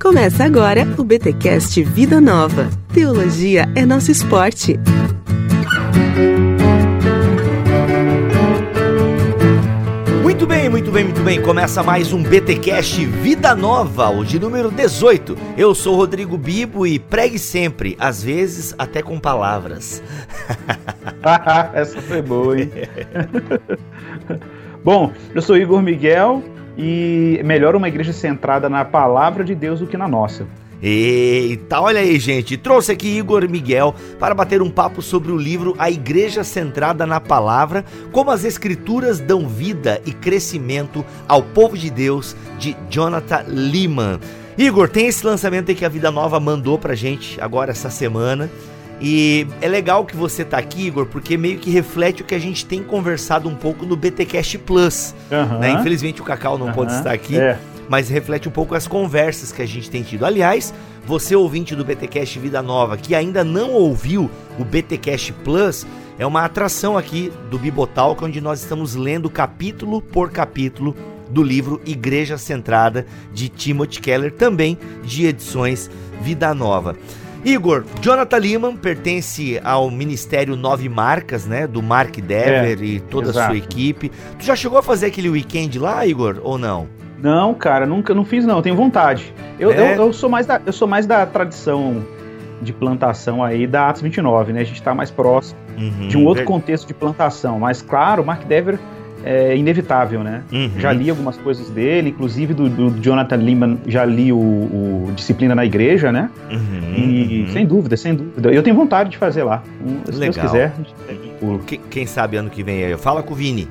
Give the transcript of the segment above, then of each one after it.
Começa agora o BTcast Vida Nova. Teologia é nosso esporte. Muito bem, muito bem, muito bem. Começa mais um BTcast Vida Nova, o de número 18. Eu sou Rodrigo Bibo e pregue sempre, às vezes até com palavras. Essa foi boa, hein? Bom, eu sou Igor Miguel e melhor uma igreja centrada na palavra de Deus do que na nossa. Eita, olha aí, gente. Trouxe aqui Igor Miguel para bater um papo sobre o livro A Igreja Centrada na Palavra: Como as Escrituras dão vida e crescimento ao povo de Deus, de Jonathan Lehman. Igor, tem esse lançamento aí que a Vida Nova mandou pra gente agora essa semana. E é legal que você tá aqui, Igor, porque meio que reflete o que a gente tem conversado um pouco no BTcast Plus. Uhum. Né? Infelizmente o Cacau não Uhum. pode estar aqui, É. mas reflete um pouco as conversas que a gente tem tido. Aliás, você ouvinte do BTcast Vida Nova que ainda não ouviu o BTcast Plus, é uma atração aqui do Bibotalk, onde nós estamos lendo capítulo por capítulo do livro Igreja Centrada de Timothy Keller, também de edições Vida Nova. Igor, Jonathan Lehman pertence ao Ministério Nove Marcas, né? Do Mark Dever É, e toda a exato. sua equipe. Tu já chegou a fazer aquele weekend lá, Igor, ou não? Não, cara, nunca não fiz não, tenho vontade. Eu, É? eu, eu sou mais da, eu sou mais da tradição de plantação aí da Atos 29, né? A gente tá mais próximo Uhum, de um outro contexto de plantação, mas claro, o Mark Dever é inevitável, né? Uhum. Já li algumas coisas dele, inclusive do, do Jonathan Lehman, já li o, o Disciplina na Igreja, né? Uhum, E uhum. sem dúvida, sem dúvida. Eu tenho vontade de fazer lá. Se Deus Legal. quiser. O- Quem, quem sabe ano que vem aí? Fala com o Vini.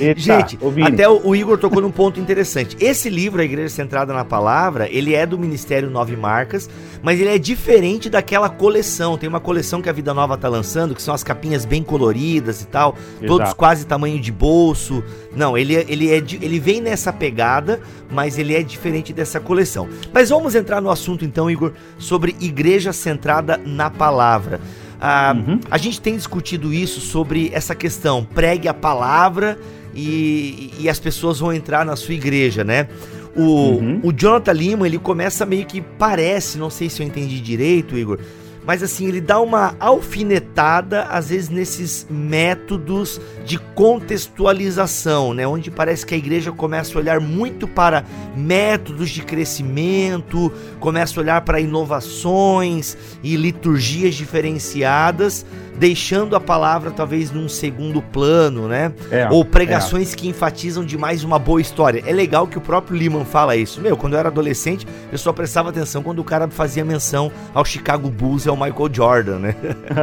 Eita, Gente, ô, Vini, até o, o Igor tocou num ponto interessante. Esse livro, A Igreja Centrada na Palavra, ele é do Ministério Nove Marcas, mas ele é diferente daquela coleção. Tem uma coleção que a Vida Nova tá lançando, que são as capinhas bem coloridas e tal, todos Exato. quase tamanho de bolso. Não, ele, ele, é, de- ele vem nessa pegada, mas ele é diferente dessa coleção. Mas vamos entrar no assunto então, Igor, sobre Igreja Centrada na Palavra. Ah, Uhum. a gente tem discutido isso sobre essa questão, pregue a palavra e, e as pessoas vão entrar na sua igreja, né? O, Uhum. o Jonathan Lima, ele começa meio que parece, não sei se eu entendi direito, Igor, mas assim, ele dá uma alfinetada, às vezes, nesses métodos de contextualização, né? Onde parece que a igreja começa a olhar muito para métodos de crescimento, começa a olhar para inovações e liturgias diferenciadas, deixando a palavra talvez num segundo plano, né? É, Ou pregações que enfatizam demais uma boa história. É legal que o próprio Lehman fala isso. Meu, quando eu era adolescente, eu só prestava atenção quando o cara fazia menção ao Chicago Bulls e ao Michael Jordan, né?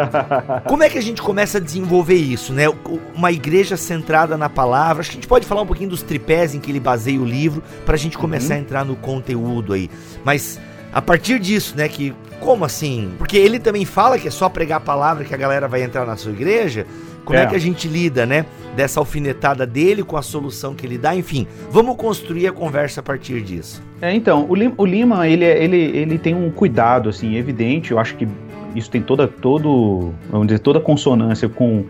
Como é que a gente começa a desenvolver isso, né? Uma igreja centrada na palavra. Acho que a gente pode falar um pouquinho dos tripés em que ele baseia o livro pra gente começar a entrar no conteúdo aí. Mas a partir disso, né, que como assim? Porque ele também fala que é só pregar a palavra que a galera vai entrar na sua igreja. Como é, É. que a gente lida, né? Dessa alfinetada dele com a solução que ele dá, enfim. Vamos construir a conversa a partir disso. É, então, o Lima, o Lima, ele, é- ele, ele tem um cuidado, assim, evidente, eu acho que isso tem toda, todo, vamos dizer, toda consonância com,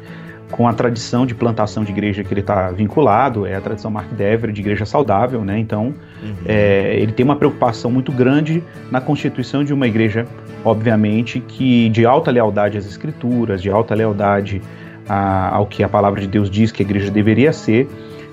com a tradição de plantação de igreja que ele está vinculado, é a tradição Mark Dever de igreja saudável, né, então Uhum. é, ele tem uma preocupação muito grande na constituição de uma igreja, obviamente, que de alta lealdade às escrituras, de alta lealdade a- ao que a palavra de Deus diz que a igreja deveria ser,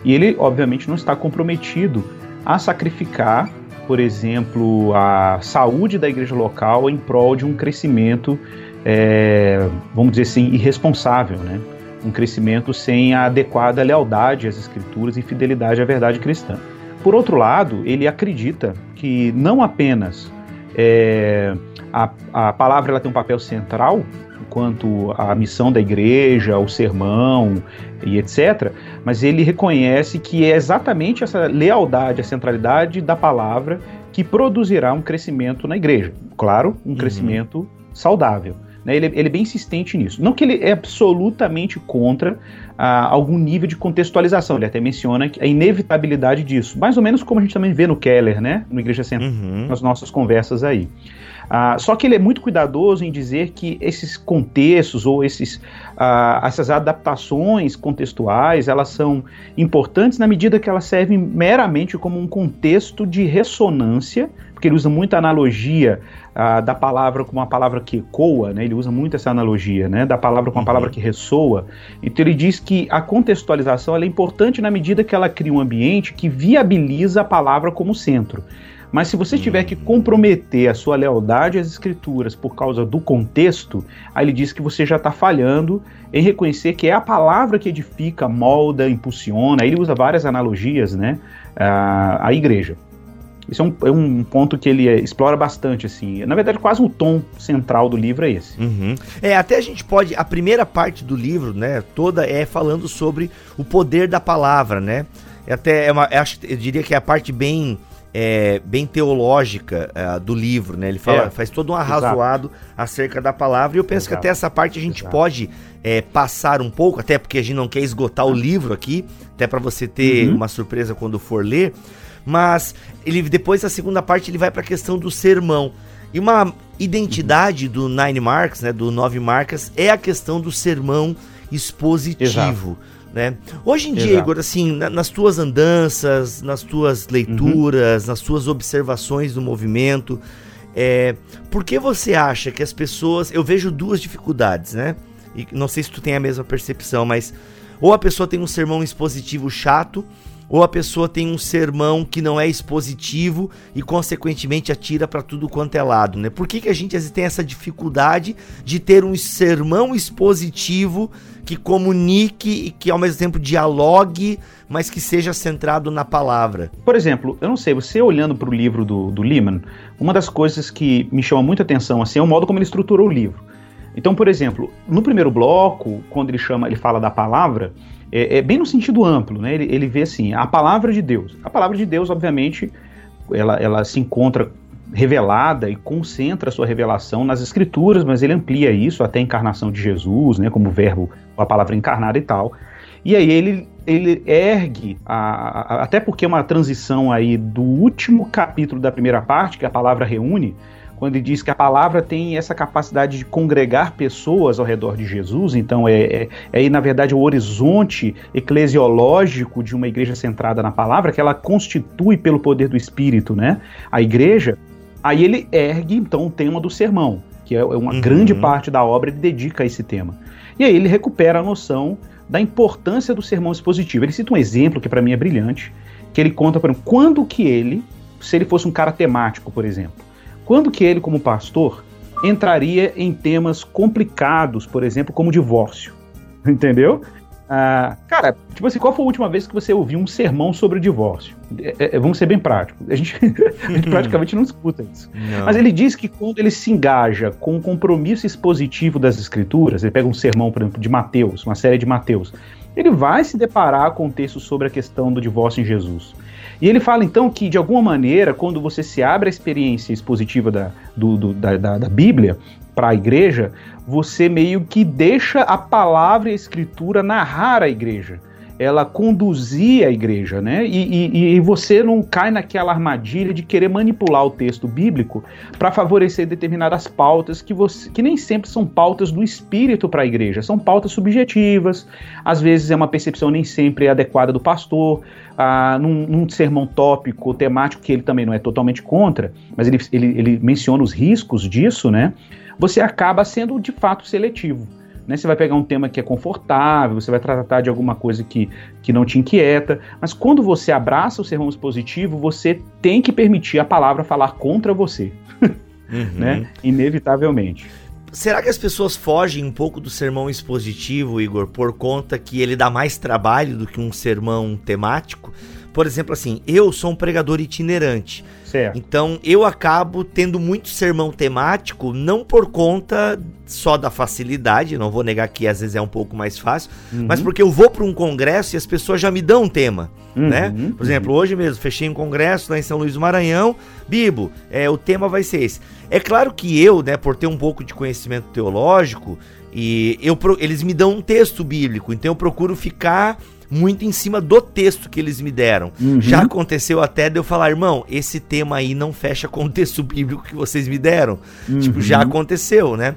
e ele, obviamente, não está comprometido a sacrificar, por exemplo, a saúde da igreja local em prol de um crescimento, é, vamos dizer assim, irresponsável, né? Um crescimento sem a adequada lealdade às escrituras e fidelidade à verdade cristã. Por outro lado, ele acredita que não apenas é, a, a palavra ela tem um papel central quanto à missão da igreja, o sermão e etc., mas ele reconhece que é exatamente essa lealdade, a centralidade da palavra que produzirá um crescimento na igreja. Claro, um Uhum. crescimento saudável. Né? Ele, ele é bem insistente nisso. Não que ele é absolutamente contra ah, algum nível de contextualização. Ele até menciona a inevitabilidade disso. Mais ou menos como a gente também vê no Keller, né? No Igreja Central, uhum. nas nossas conversas aí. Ah, só que ele é muito cuidadoso em dizer que esses contextos ou esses, ah, essas adaptações contextuais elas são importantes na medida que elas servem meramente como um contexto de ressonância, porque ele usa muita analogia ah, da palavra com uma palavra que ecoa, né? ele usa muito essa analogia né? da palavra com uma palavra uhum. que ressoa. Então ele diz que a contextualização é importante na medida que ela cria um ambiente que viabiliza a palavra como centro. Mas se você tiver que comprometer a sua lealdade às escrituras por causa do contexto, aí ele diz que você já está falhando em reconhecer que é a palavra que edifica, molda, impulsiona. Aí ele usa várias analogias, né, à, à igreja. Isso é um, é um, ponto que ele explora bastante, assim. Na verdade, quase o tom central do livro é esse. Uhum. É, até a gente pode. A primeira parte do livro, né, toda é falando sobre o poder da palavra, né? É até é uma, acho, eu diria que é a parte bem é, bem teológica é, do livro, né? Ele fala, é, faz todo um arrazoado exato. acerca da palavra. E eu penso exato. que até essa parte a gente exato. pode é, passar um pouco, até porque a gente não quer esgotar o livro aqui, até para você ter uhum. uma surpresa quando for ler. Mas ele depois a segunda parte ele vai para a questão do sermão. E uma identidade do Nine Marks, né, do Nove Marcas, é a questão do sermão expositivo. Né? Hoje em dia, Exato. Igor, assim, na, nas tuas andanças, nas tuas leituras, uhum. nas tuas observações do movimento, é, por que você acha que as pessoas. Eu vejo duas dificuldades, né? E não sei se tu tem a mesma percepção, mas ou a pessoa tem um sermão expositivo chato, ou a pessoa tem um sermão que não é expositivo e consequentemente atira para tudo quanto é lado, né? Por que, que a gente às vezes tem essa dificuldade de ter um sermão expositivo que comunique e que ao mesmo tempo dialogue, mas que seja centrado na palavra? Por exemplo, eu não sei, você olhando para o livro do, do Lehman, uma das coisas que me chama muita atenção assim, é o modo como ele estruturou o livro. Então, por exemplo, no primeiro bloco, quando ele chama, ele fala da palavra, é, é, bem no sentido amplo, né? Ele, ele vê assim, a palavra de Deus. A palavra de Deus, obviamente, ela, ela se encontra revelada e concentra a sua revelação nas escrituras, mas ele amplia isso até a encarnação de Jesus, né, como verbo, a palavra encarnada e tal. E aí ele, ele ergue, a, a, até porque é uma transição aí do último capítulo da primeira parte, que a palavra reúne, quando ele diz que a palavra tem essa capacidade de congregar pessoas ao redor de Jesus, então é, é, é na verdade, o horizonte eclesiológico de uma igreja centrada na palavra, que ela constitui pelo poder do Espírito, né? A igreja, aí ele ergue, então, o tema do sermão, que é, uma uhum. grande parte da obra, ele dedica a esse tema. E aí ele recupera a noção da importância do sermão expositivo. Ele cita um exemplo que para mim é brilhante, que ele conta, por exemplo, quando que ele, se ele fosse um cara temático, por exemplo, quando que ele, como pastor, entraria em temas complicados, por exemplo, como divórcio? Entendeu? Ah, cara, tipo assim, qual foi a última vez que você ouviu um sermão sobre divórcio? É, é, é vamos ser bem práticos. A gente, a gente praticamente não escuta isso. Não. Mas ele diz que quando ele se engaja com o compromisso expositivo das escrituras, ele pega um sermão, por exemplo, de Mateus, uma série de Mateus, ele vai se deparar com textos sobre a questão do divórcio em Jesus. E ele fala então que, de alguma maneira, quando você se abre a experiência expositiva da, do, do, da, da, da Bíblia para a igreja, você meio que deixa a palavra e a escritura narrar a igreja ela conduzia a igreja, né? E, e, e, você não cai naquela armadilha de querer manipular o texto bíblico para favorecer determinadas pautas que, você, que nem sempre são pautas do espírito para a igreja, são pautas subjetivas, às vezes é uma percepção nem sempre adequada do pastor, ah, num, num sermão tópico, temático, que ele também não é totalmente contra, mas ele, ele, ele menciona os riscos disso, né? Você acaba sendo de fato seletivo. Né? Você vai pegar um tema que é confortável, você vai tratar de alguma coisa que, que não te inquieta, mas quando você abraça o sermão expositivo, você tem que permitir a palavra falar contra você, uhum. né? Inevitavelmente. Será que as pessoas fogem um pouco do sermão expositivo, Igor, por conta que ele dá mais trabalho do que um sermão temático? por exemplo, assim, eu sou um pregador itinerante. Certo. Então eu acabo tendo muito sermão temático, não por conta só da facilidade, não vou negar que às vezes é um pouco mais fácil, uhum. mas porque eu vou para um congresso e as pessoas já me dão um tema, uhum. né? Por exemplo, uhum. hoje mesmo fechei um congresso lá em São Luís do Maranhão, Bibo, é, o tema vai ser esse. É claro que eu, né, por ter um pouco de conhecimento teológico, e eu, eles me dão um texto bíblico, então eu procuro ficar muito em cima do texto que eles me deram. Uhum. Já aconteceu até de eu falar, irmão, esse tema aí não fecha com o texto bíblico que vocês me deram. Uhum. Tipo, já aconteceu, né?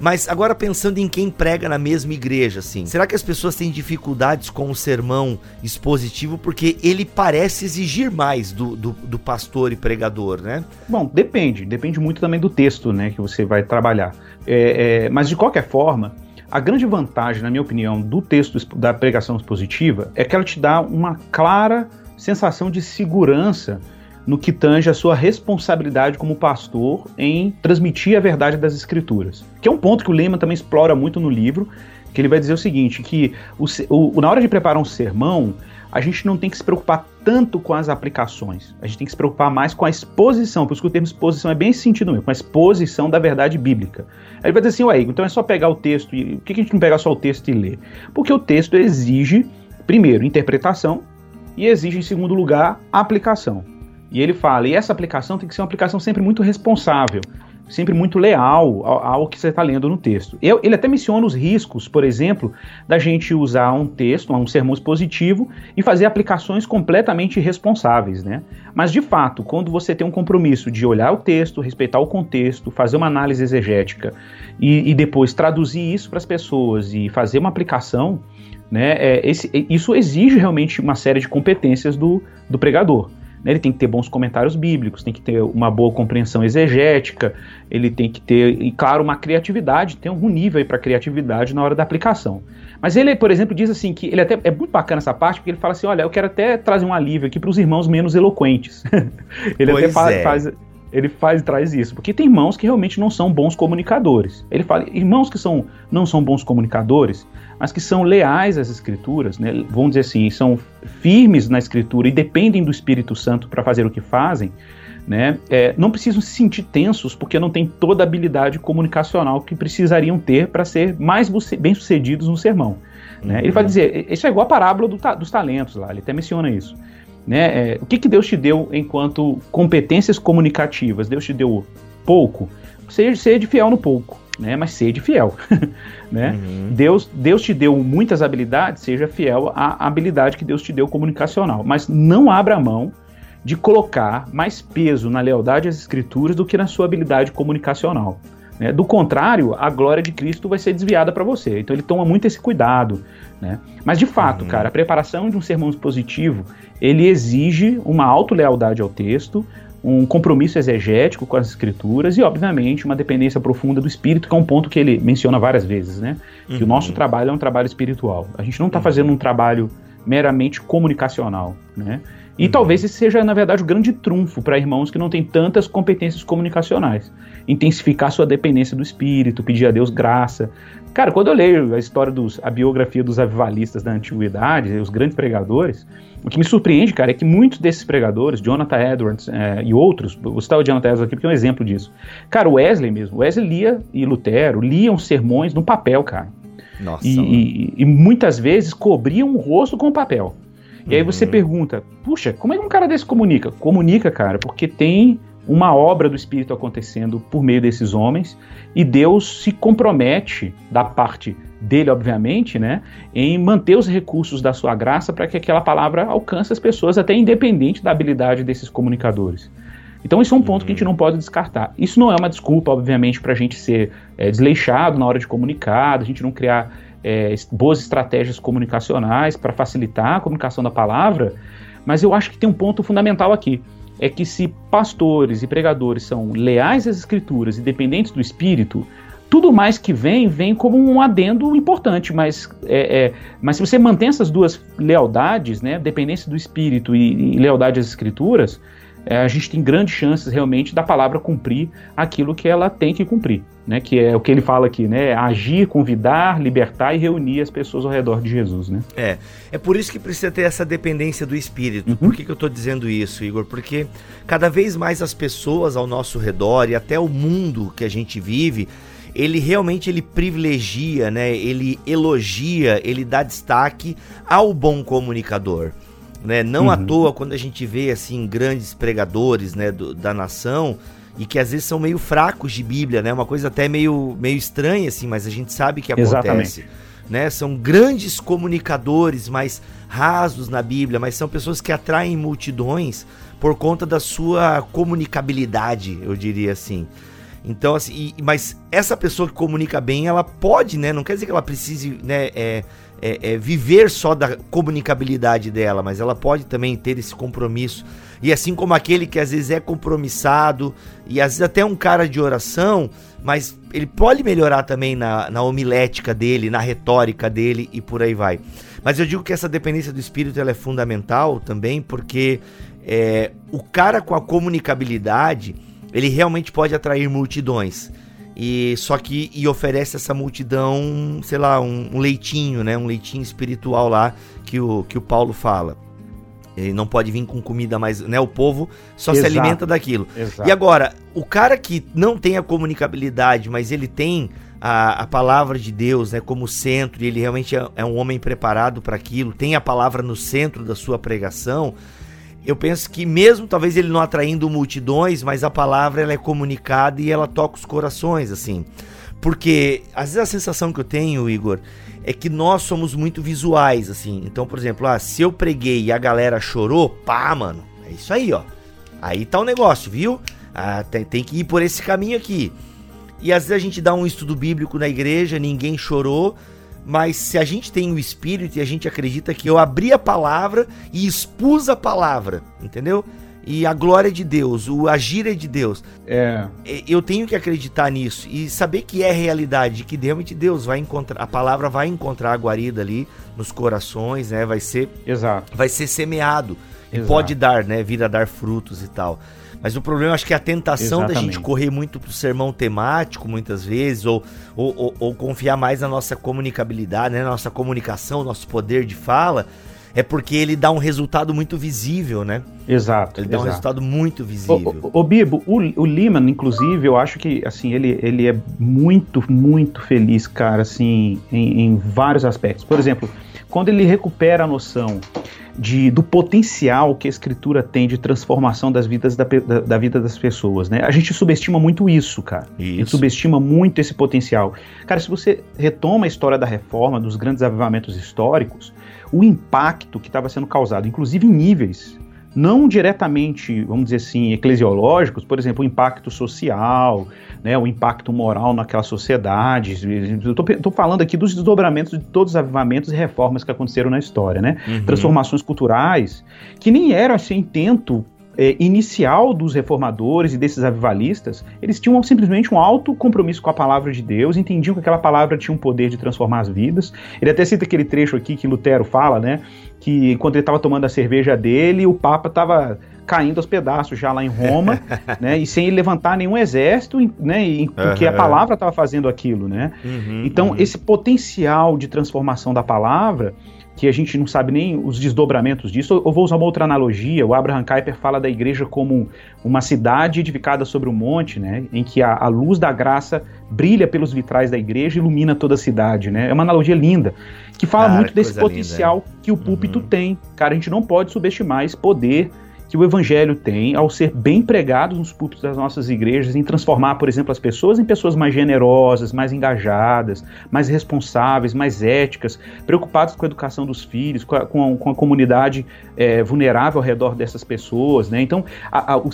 Mas agora pensando em quem prega na mesma igreja, assim, será que as pessoas têm dificuldades com o sermão expositivo porque ele parece exigir mais do, do, do, pastor e pregador, né? Bom, depende, depende muito também do texto, né, que você vai trabalhar. É, é, mas de qualquer forma, a grande vantagem, na minha opinião, do texto da pregação expositiva é que ela te dá uma clara sensação de segurança no que tange a sua responsabilidade como pastor em transmitir a verdade das escrituras. Que é um ponto que o Lehman também explora muito no livro, que ele vai dizer o seguinte, que o, o, na hora de preparar um sermão, a gente não tem que se preocupar tanto com as aplicações. A gente tem que se preocupar mais com a exposição. Por isso que o termo exposição é bem esse sentido mesmo, com a exposição da verdade bíblica. Aí ele vai dizer assim, ué, então é só pegar o texto e. Por que a gente não pega só o texto e ler? Porque o texto exige, primeiro, interpretação e exige, em segundo lugar, aplicação. E ele fala, e essa aplicação tem que ser uma aplicação sempre muito responsável sempre muito leal ao, ao que você está lendo no texto. Eu, ele até menciona os riscos, por exemplo, da gente usar um texto, um sermão expositivo e fazer aplicações completamente irresponsáveis, né? Mas de fato, quando você tem um compromisso de olhar o texto, respeitar o contexto, fazer uma análise exegética e, e depois traduzir isso para as pessoas e fazer uma aplicação, né? É, esse, isso exige realmente uma série de competências do, do pregador. Né? Ele tem que ter bons comentários bíblicos, tem que ter uma boa compreensão exegética, ele tem que ter, e claro, uma criatividade, tem algum nível aí para criatividade na hora da aplicação. Mas ele, por exemplo, diz assim que ele até é muito bacana essa parte, porque ele fala assim: olha, eu quero até trazer um alívio aqui para os irmãos menos eloquentes. ele pois até faz, é. faz ele faz traz isso, porque tem irmãos que realmente não são bons comunicadores. Ele fala, irmãos que são, não são bons comunicadores, mas que são leais às escrituras, né? vamos dizer assim, são firmes na escritura e dependem do Espírito Santo para fazer o que fazem, né? É, não precisam se sentir tensos porque não têm toda a habilidade comunicacional que precisariam ter para ser mais bem-sucedidos no sermão. Né? Uhum. Ele vai dizer, isso é igual a parábola do, dos talentos lá, ele até menciona isso. Né? É, o que, que Deus te deu enquanto competências comunicativas? Deus te deu pouco? Seja, seja fiel no pouco né? Mas seja fiel, né? Uhum. Deus, Deus te deu muitas habilidades, seja fiel à habilidade que Deus te deu comunicacional, mas não abra mão de colocar mais peso na lealdade às escrituras do que na sua habilidade comunicacional. Né? Do contrário, a glória de Cristo vai ser desviada para você. Então ele toma muito esse cuidado. Né? Mas de fato, uhum. cara, a preparação de um sermão expositivo ele exige uma auto-lealdade ao texto, um compromisso exegético com as escrituras e, obviamente, uma dependência profunda do espírito, que é um ponto que ele menciona várias vezes, né? Uhum. Que o uhum. nosso trabalho é um trabalho espiritual. A gente não está uhum. fazendo um trabalho meramente comunicacional, né? E uhum. talvez esse seja, na verdade, o grande trunfo para irmãos que não têm tantas competências comunicacionais. Intensificar sua dependência do Espírito, pedir a Deus graça. Cara, quando eu leio a história dos, a biografia dos avivalistas da antiguidade, os grandes pregadores, o que me surpreende, cara, é que muitos desses pregadores, Jonathan Edwards é, e outros, vou citar o Jonathan Edwards aqui porque é um exemplo disso. Cara, Wesley mesmo, Wesley lia e Lutero liam sermões no papel, cara. Nossa. E, e, e muitas vezes cobriam o rosto com papel. E aí você uhum. pergunta, puxa, como é que um cara desse comunica? Comunica, cara, porque tem uma obra do Espírito acontecendo por meio desses homens e Deus se compromete da parte dele, obviamente, né, em manter os recursos da sua graça para que aquela palavra alcance as pessoas, até independente da habilidade desses comunicadores. Então, isso é um ponto que a gente não pode descartar. Isso não é uma desculpa, obviamente, para a gente ser é, desleixado na hora de comunicar, a gente não criar é, boas estratégias comunicacionais para facilitar a comunicação da palavra, mas eu acho que tem um ponto fundamental aqui. É que se pastores e pregadores são leais às escrituras e dependentes do Espírito, tudo mais que vem, vem como um adendo importante, mas, é, é, mas se você mantém essas duas lealdades, né, dependência do Espírito e, e lealdade às Escrituras, é, a gente tem grandes chances realmente da palavra cumprir aquilo que ela tem que cumprir, né? Que é o que ele fala aqui, né? Agir, convidar, libertar e reunir as pessoas ao redor de Jesus, né? É, é por isso que precisa ter essa dependência do Espírito. Uhum. Por que, que eu estou dizendo isso, Igor? Porque cada vez mais as pessoas ao nosso redor e até o mundo que a gente vive ele realmente ele privilegia, né? Ele elogia, ele dá destaque ao bom comunicador. Né? Não uhum. à toa quando a gente vê assim grandes pregadores né, do, da nação e que às vezes são meio fracos de Bíblia, né? Uma coisa até meio, meio estranha assim, mas a gente sabe que acontece. Exatamente. Né? São grandes comunicadores, mais rasos na Bíblia, mas são pessoas que atraem multidões por conta da sua comunicabilidade, eu diria assim. Então, assim, e, mas essa pessoa que comunica bem, ela pode, né? Não quer dizer que ela precise, né? É, é, é, viver só da comunicabilidade dela, mas ela pode também ter esse compromisso. E assim como aquele que às vezes é compromissado e às vezes até um cara de oração, mas ele pode melhorar também na, na homilética dele, na retórica dele e por aí vai. Mas eu digo que essa dependência do espírito ela é fundamental também, porque é, o cara com a comunicabilidade ele realmente pode atrair multidões. E só que e oferece essa multidão, sei lá, um, um, leitinho, né? Um leitinho espiritual lá que o, que o Paulo fala. Ele não pode vir com comida mais, né? O povo só Exato. se alimenta daquilo. Exato. E agora, o cara que não tem a comunicabilidade, mas ele tem a, a palavra de Deus, né, como centro, e ele realmente é, é um homem preparado para aquilo, tem a palavra no centro da sua pregação, eu penso que mesmo talvez ele não atraindo multidões, mas a palavra ela é comunicada e ela toca os corações, assim. Porque às vezes a sensação que eu tenho, Igor, é que nós somos muito visuais, assim. Então, por exemplo, ah, se eu preguei e a galera chorou, pá, mano, é isso aí, ó. Aí tá o negócio, viu? Ah, tem, tem que ir por esse caminho aqui. E às vezes a gente dá um estudo bíblico na igreja, ninguém chorou, mas se a gente tem o espírito e a gente acredita que eu abri a palavra e expus a palavra, entendeu? E a glória de Deus, o agir é de Deus. É. Eu tenho que acreditar nisso e saber que é realidade, que realmente Deus vai encontrar, a palavra vai encontrar a guarida ali nos corações, né? Vai ser, Exato. vai ser semeado Exato. e pode dar, né? Vir a dar frutos e tal. Mas o problema acho que é a tentação Exatamente. da gente correr muito pro sermão temático, muitas vezes, ou, ou, ou, ou confiar mais na nossa comunicabilidade, né? Na nossa comunicação, nosso poder de fala, é porque ele dá um resultado muito visível, né? Exato. Ele dá exato. um resultado muito visível. O, o, o Bibo, o, o Lehman, inclusive, eu acho que assim ele, ele é muito, muito feliz, cara, assim, em, em vários aspectos. Por exemplo, quando ele recupera a noção de, do potencial que a escritura tem de transformação das vidas da, da, da, vida das pessoas, né? A gente subestima muito isso, cara. Isso. A gente subestima muito esse potencial. Cara, se você retoma a história da reforma, dos grandes avivamentos históricos, o impacto que estava sendo causado, inclusive em níveis não diretamente, vamos dizer assim, eclesiológicos, por exemplo, o impacto social, né, o impacto moral naquela sociedade. Estou falando aqui dos desdobramentos de todos os avivamentos e reformas que aconteceram na história, né? Uhum. Transformações culturais, que nem era esse intento é, inicial dos reformadores e desses avivalistas, eles tinham simplesmente um alto compromisso com a palavra de Deus, entendiam que aquela palavra tinha um poder de transformar as vidas. Ele até cita aquele trecho aqui que Lutero fala, né? Que quando ele estava tomando a cerveja dele, o Papa estava caindo aos pedaços já lá em Roma, né? E sem levantar nenhum exército, né? E, porque uhum. a palavra estava fazendo aquilo, né? Uhum, então, uhum. esse potencial de transformação da palavra que a gente não sabe nem os desdobramentos disso. Eu vou usar uma outra analogia. O Abraham Kuyper fala da igreja como uma cidade edificada sobre um monte, né, em que a, a luz da graça brilha pelos vitrais da igreja e ilumina toda a cidade, né? É uma analogia linda que fala Cara, muito desse potencial linda. que o púlpito uhum. tem. Cara, a gente não pode subestimar esse poder que o evangelho tem ao ser bem pregado nos púlpitos das nossas igrejas, em transformar, por exemplo, as pessoas em pessoas mais generosas, mais engajadas, mais responsáveis, mais éticas, preocupadas com a educação dos filhos, com a, com a, com a comunidade é, vulnerável ao redor dessas pessoas, né? Então, a, o,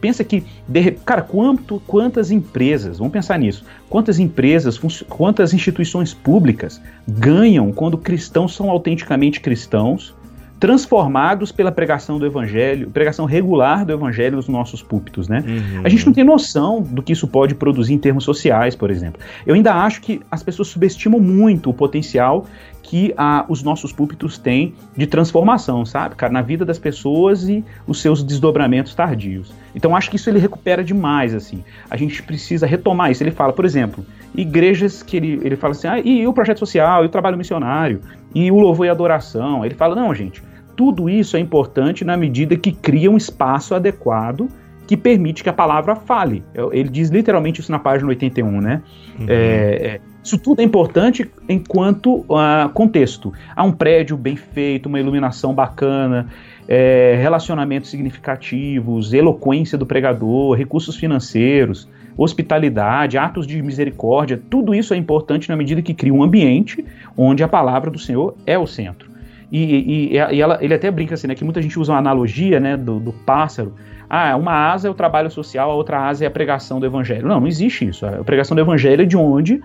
pensa que, de, cara, quanto, quantas empresas, vamos pensar nisso, quantas empresas, quantas instituições públicas ganham quando cristãos são autenticamente cristãos, transformados pela pregação do evangelho, pregação regular do evangelho nos nossos púlpitos, né? Uhum. A gente não tem noção do que isso pode produzir em termos sociais, por exemplo. Eu ainda acho que as pessoas subestimam muito o potencial que a, os nossos púlpitos têm de transformação, sabe, cara, na vida das pessoas e os seus desdobramentos tardios. Então acho que isso ele recupera demais, assim. A gente precisa retomar isso. Ele fala, por exemplo, igrejas que ele, ele fala assim, ah, e o projeto social, e o trabalho missionário, e o louvor e adoração. Ele fala, não, gente, tudo isso é importante na medida que cria um espaço adequado que permite que a palavra fale. Ele diz literalmente isso na página 81, né? Uhum. É, é, isso tudo é importante enquanto uh, contexto. Há um prédio bem feito, uma iluminação bacana, é, relacionamentos significativos, eloquência do pregador, recursos financeiros, hospitalidade, atos de misericórdia, tudo isso é importante na medida que cria um ambiente onde a palavra do Senhor é o centro. E, e, e ela, ele até brinca assim, né, que muita gente usa uma analogia né, do, do pássaro. Ah, uma asa é o trabalho social, a outra asa é a pregação do evangelho. Não, não existe isso. A pregação do evangelho é de onde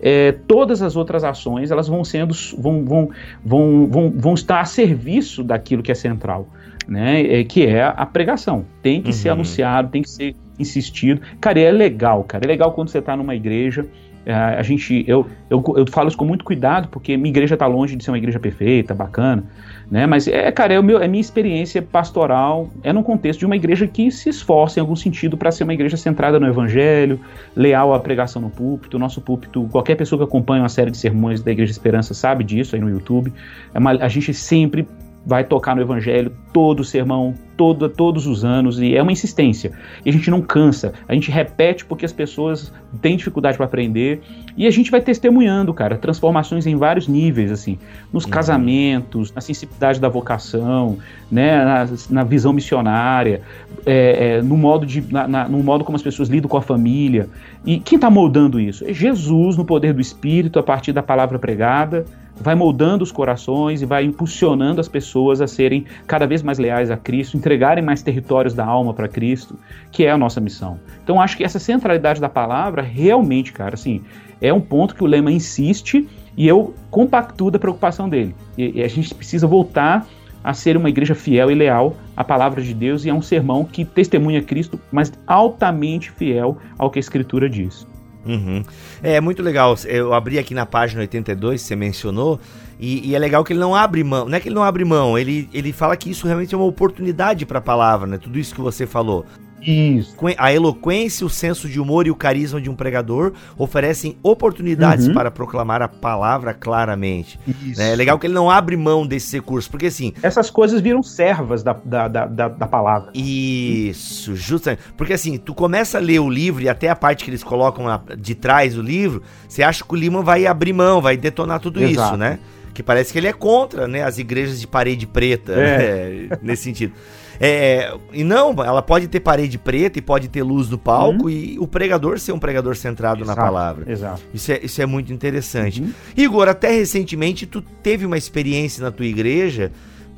é, todas as outras ações elas vão sendo vão, vão, vão, vão, vão estar a serviço daquilo que é central, né? É, que é a pregação. Tem que uhum. ser anunciado, tem que ser insistido. Cara, é legal, cara. É legal quando você está numa igreja a gente, eu, eu, eu falo isso com muito cuidado, porque minha igreja está longe de ser uma igreja perfeita, bacana, né? Mas é, cara, é, o meu, é minha experiência pastoral, é no contexto de uma igreja que se esforça em algum sentido para ser uma igreja centrada no evangelho, leal à pregação no púlpito. Nosso púlpito, qualquer pessoa que acompanha uma série de sermões da Igreja Esperança sabe disso aí no YouTube. É uma, a gente sempre vai tocar no Evangelho todo sermão, todo, todos os anos, e é uma insistência. E a gente não cansa, a gente repete porque as pessoas têm dificuldade para aprender, e a gente vai testemunhando, cara, transformações em vários níveis, assim, nos uhum. casamentos, na sensibilidade da vocação, né, na, na visão missionária, é, é, no, modo de, na, na, no modo como as pessoas lidam com a família. E quem está moldando isso? É Jesus, no poder do Espírito, a partir da palavra pregada, vai moldando os corações e vai impulsionando as pessoas a serem cada vez mais leais a Cristo, entregarem mais territórios da alma para Cristo, que é a nossa missão. Então acho que essa centralidade da palavra realmente, cara, assim, é um ponto que o Lema insiste e eu compactuo da preocupação dele. E, e a gente precisa voltar a ser uma igreja fiel e leal à palavra de Deus e a um sermão que testemunha Cristo, mas altamente fiel ao que a Escritura diz. Uhum. É muito legal. Eu abri aqui na página 82, você mencionou, e, e, é legal que ele não abre mão. Não é que ele não abre mão, ele, ele fala que isso realmente é uma oportunidade para a palavra, né? Tudo isso que você falou. Isso. A eloquência, o senso de humor e o carisma de um pregador oferecem oportunidades uhum. para proclamar a palavra claramente. Isso. É legal que ele não abre mão desse recurso, porque assim. Essas coisas viram servas da, da, da, da palavra. Isso, justamente. Porque assim, tu começa a ler o livro e até a parte que eles colocam de trás do livro, você acha que o Lima vai abrir mão, vai detonar tudo Exato. isso, né? Que parece que ele é contra, né? As igrejas de parede preta, é. né? nesse sentido. É, e não, ela pode ter parede preta e pode ter luz no palco uhum. e o pregador ser um pregador centrado exato, na palavra. Exato. Isso é, isso é muito interessante. Uhum. Igor, até recentemente tu teve uma experiência na tua igreja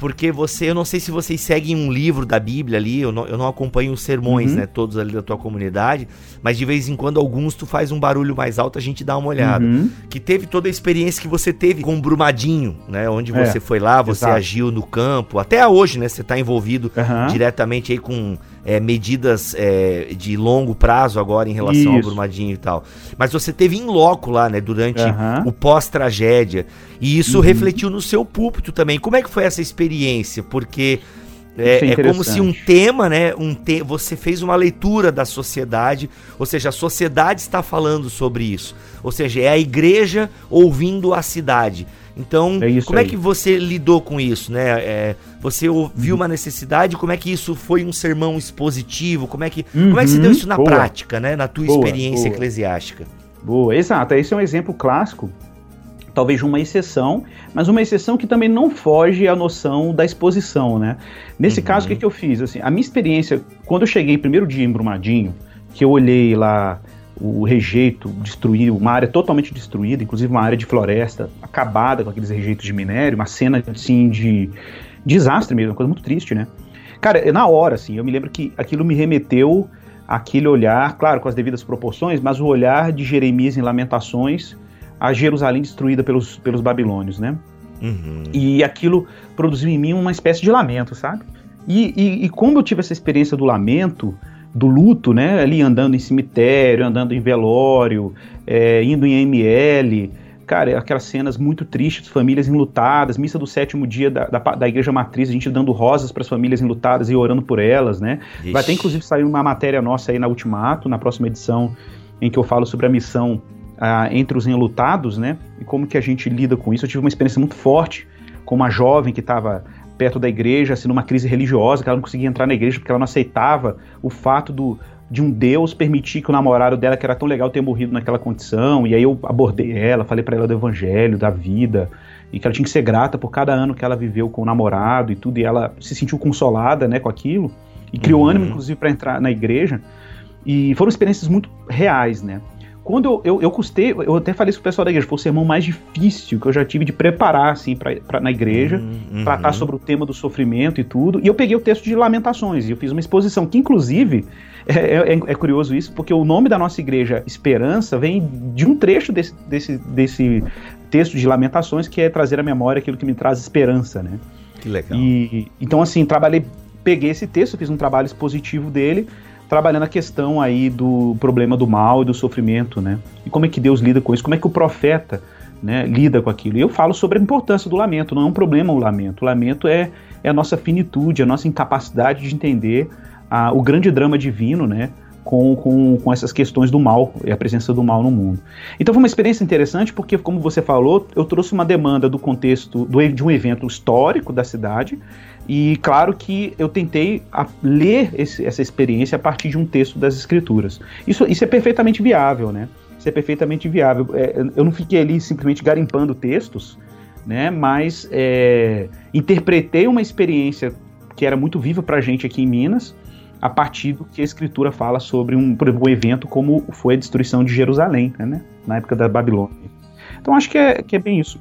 porque você, eu não sei se vocês seguem um livro da Bíblia ali, eu não, eu não acompanho os sermões, uhum. né, todos ali da tua comunidade, mas de vez em quando alguns tu faz um barulho mais alto, a gente dá uma olhada. Uhum. Que teve toda a experiência que você teve com o Brumadinho, né, onde é, você foi lá, você exato. agiu no campo, até hoje, né, você está envolvido uhum. diretamente aí com é, medidas é, de longo prazo agora em relação Isso. ao Brumadinho e tal. Mas você teve em loco lá, né, durante uhum. o pós-tragédia. E isso uhum. refletiu no seu púlpito também. Como é que foi essa experiência? Porque é, é, é, como se um tema, né? Um te você fez uma leitura da sociedade, ou seja, a sociedade está falando sobre isso. Ou seja, é a igreja ouvindo a cidade. Então, é como aí. é que você lidou com isso, né? É, você viu uhum. uma necessidade, como é que isso foi um sermão expositivo? Como é que, uhum. como é que você deu isso na boa. prática, né? Na tua boa, experiência boa. eclesiástica? Boa, exato. Esse é um exemplo clássico, talvez uma exceção, mas uma exceção que também não foge à noção da exposição, né? Nesse uhum. caso, o que, que eu fiz? Assim, a minha experiência, quando eu cheguei primeiro dia em Brumadinho, que eu olhei lá o rejeito destruiu, uma área totalmente destruída, inclusive uma área de floresta acabada com aqueles rejeitos de minério, uma cena assim de desastre mesmo, uma coisa muito triste, né? Cara, na hora, assim, eu me lembro que aquilo me remeteu aquele olhar, claro, com as devidas proporções, mas o olhar de Jeremias em Lamentações a Jerusalém destruída pelos, pelos babilônios, né? Uhum. E aquilo produziu em mim uma espécie de lamento, sabe? E, e, e como eu tive essa experiência do lamento, do luto, né? Ali andando em cemitério, andando em velório, é, indo em ML, cara, aquelas cenas muito tristes, famílias enlutadas, missa do sétimo dia da, da, da igreja matriz, a gente dando rosas para as famílias enlutadas e orando por elas, né? Ixi. Vai ter inclusive sair uma matéria nossa aí na Ultimato, na próxima edição, em que eu falo sobre a missão ah, entre os enlutados, né? E como que a gente lida com isso. Eu tive uma experiência muito forte com uma jovem que estava perto da igreja, assim, numa crise religiosa, que ela não conseguia entrar na igreja porque ela não aceitava o fato do, de um Deus permitir que o namorado dela, que era tão legal, ter morrido naquela condição. E aí eu abordei ela, falei para ela do evangelho, da vida, e que ela tinha que ser grata por cada ano que ela viveu com o namorado e tudo. E ela se sentiu consolada, né, com aquilo, e criou uhum. ânimo, inclusive, para entrar na igreja. E foram experiências muito reais, né? Quando eu, eu, eu, custei, eu até falei isso pro pessoal da igreja, foi o sermão mais difícil que eu já tive de preparar, assim, pra, pra na igreja, uhum. tratar sobre o tema do sofrimento e tudo. E eu peguei o texto de Lamentações e eu fiz uma exposição que, inclusive, é, é, é, curioso isso, porque o nome da nossa igreja, Esperança, vem de um trecho desse, desse, desse texto de Lamentações, que é trazer à memória aquilo que me traz esperança, né? Que legal. E, então, assim, trabalhei, peguei esse texto, fiz um trabalho expositivo dele, trabalhando a questão aí do problema do mal e do sofrimento, né? E como é que Deus lida com isso? Como é que o profeta né, lida com aquilo? E eu falo sobre a importância do lamento. Não é um problema o lamento. O lamento é, é a nossa finitude, a nossa incapacidade de entender a, o grande drama divino, né? Com, com, com essas questões do mal e a presença do mal no mundo. Então foi uma experiência interessante porque, como você falou, eu trouxe uma demanda do contexto do, de um evento histórico da cidade, e claro que eu tentei ler esse, essa experiência a partir de um texto das escrituras. Isso, isso é perfeitamente viável, né? Isso é perfeitamente viável. É, eu não fiquei ali simplesmente garimpando textos, né? Mas é, interpretei uma experiência que era muito viva para a gente aqui em Minas, a partir do que a escritura fala sobre um, um evento como foi a destruição de Jerusalém, né? Na época da Babilônia. Então acho que é, que é bem isso.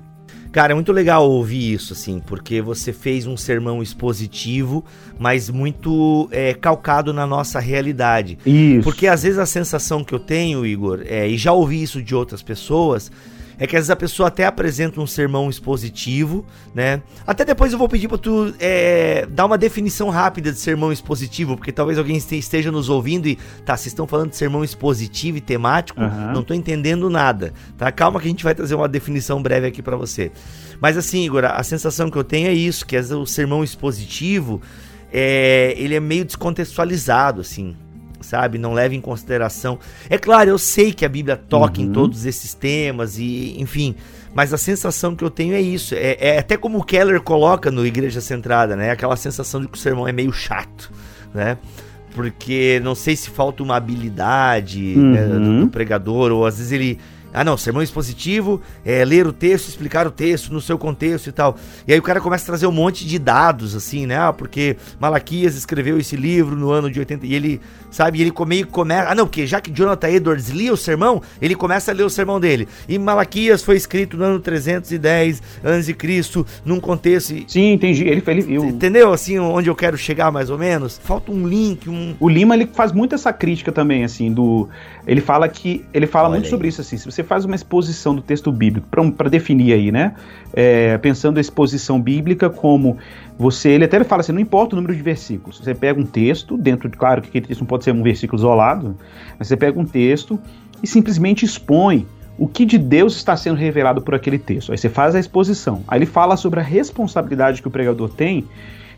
Cara, é muito legal ouvir isso, assim, porque você fez um sermão expositivo, mas muito é, calcado na nossa realidade. Isso. Porque às vezes a sensação que eu tenho, Igor, é, e já ouvi isso de outras pessoas, é que às vezes a pessoa até apresenta um sermão expositivo, né? Até depois eu vou pedir para tu é, dar uma definição rápida de sermão expositivo, porque talvez alguém esteja nos ouvindo e, tá, vocês estão falando de sermão expositivo e temático, uhum. não tô entendendo nada, tá? Calma que a gente vai trazer uma definição breve aqui para você. Mas assim, Igor, a sensação que eu tenho é isso, que o sermão expositivo, é, ele é meio descontextualizado, assim, sabe? Não leva em consideração. É claro, eu sei que a Bíblia toca uhum. em todos esses temas e, enfim, mas a sensação que eu tenho é isso. É, é, até como o Keller coloca no Igreja Centrada, né? Aquela sensação de que o sermão é meio chato, né? Porque não sei se falta uma habilidade uhum. né, do, do uhum. pregador, ou às vezes ele ah, não, sermão expositivo é ler o texto, explicar o texto no seu contexto e tal. E aí o cara começa a trazer um monte de dados, assim, né? Ah, porque Malaquias escreveu esse livro no ano de 80. E ele, sabe, ele meio começa. Ah, não, porque já que Jonathan Edwards lia o sermão, ele começa a ler o sermão dele. E Malaquias foi escrito no ano 310 a.C., num contexto. Sim, entendi. Ele, ele eu... Entendeu, assim, onde eu quero chegar mais ou menos? Falta um link, um. O Lima, ele faz muito essa crítica também, assim, do. Ele fala que. Ele fala Olha muito aí. sobre isso, assim. Se você faz uma exposição do texto bíblico, para definir aí, né? É, pensando a exposição bíblica como você, ele até fala assim, não importa o número de versículos, você pega um texto, dentro de, claro que aquele texto não pode ser um versículo isolado, mas você pega um texto e simplesmente expõe o que de Deus está sendo revelado por aquele texto. Aí você faz a exposição. Aí ele fala sobre a responsabilidade que o pregador tem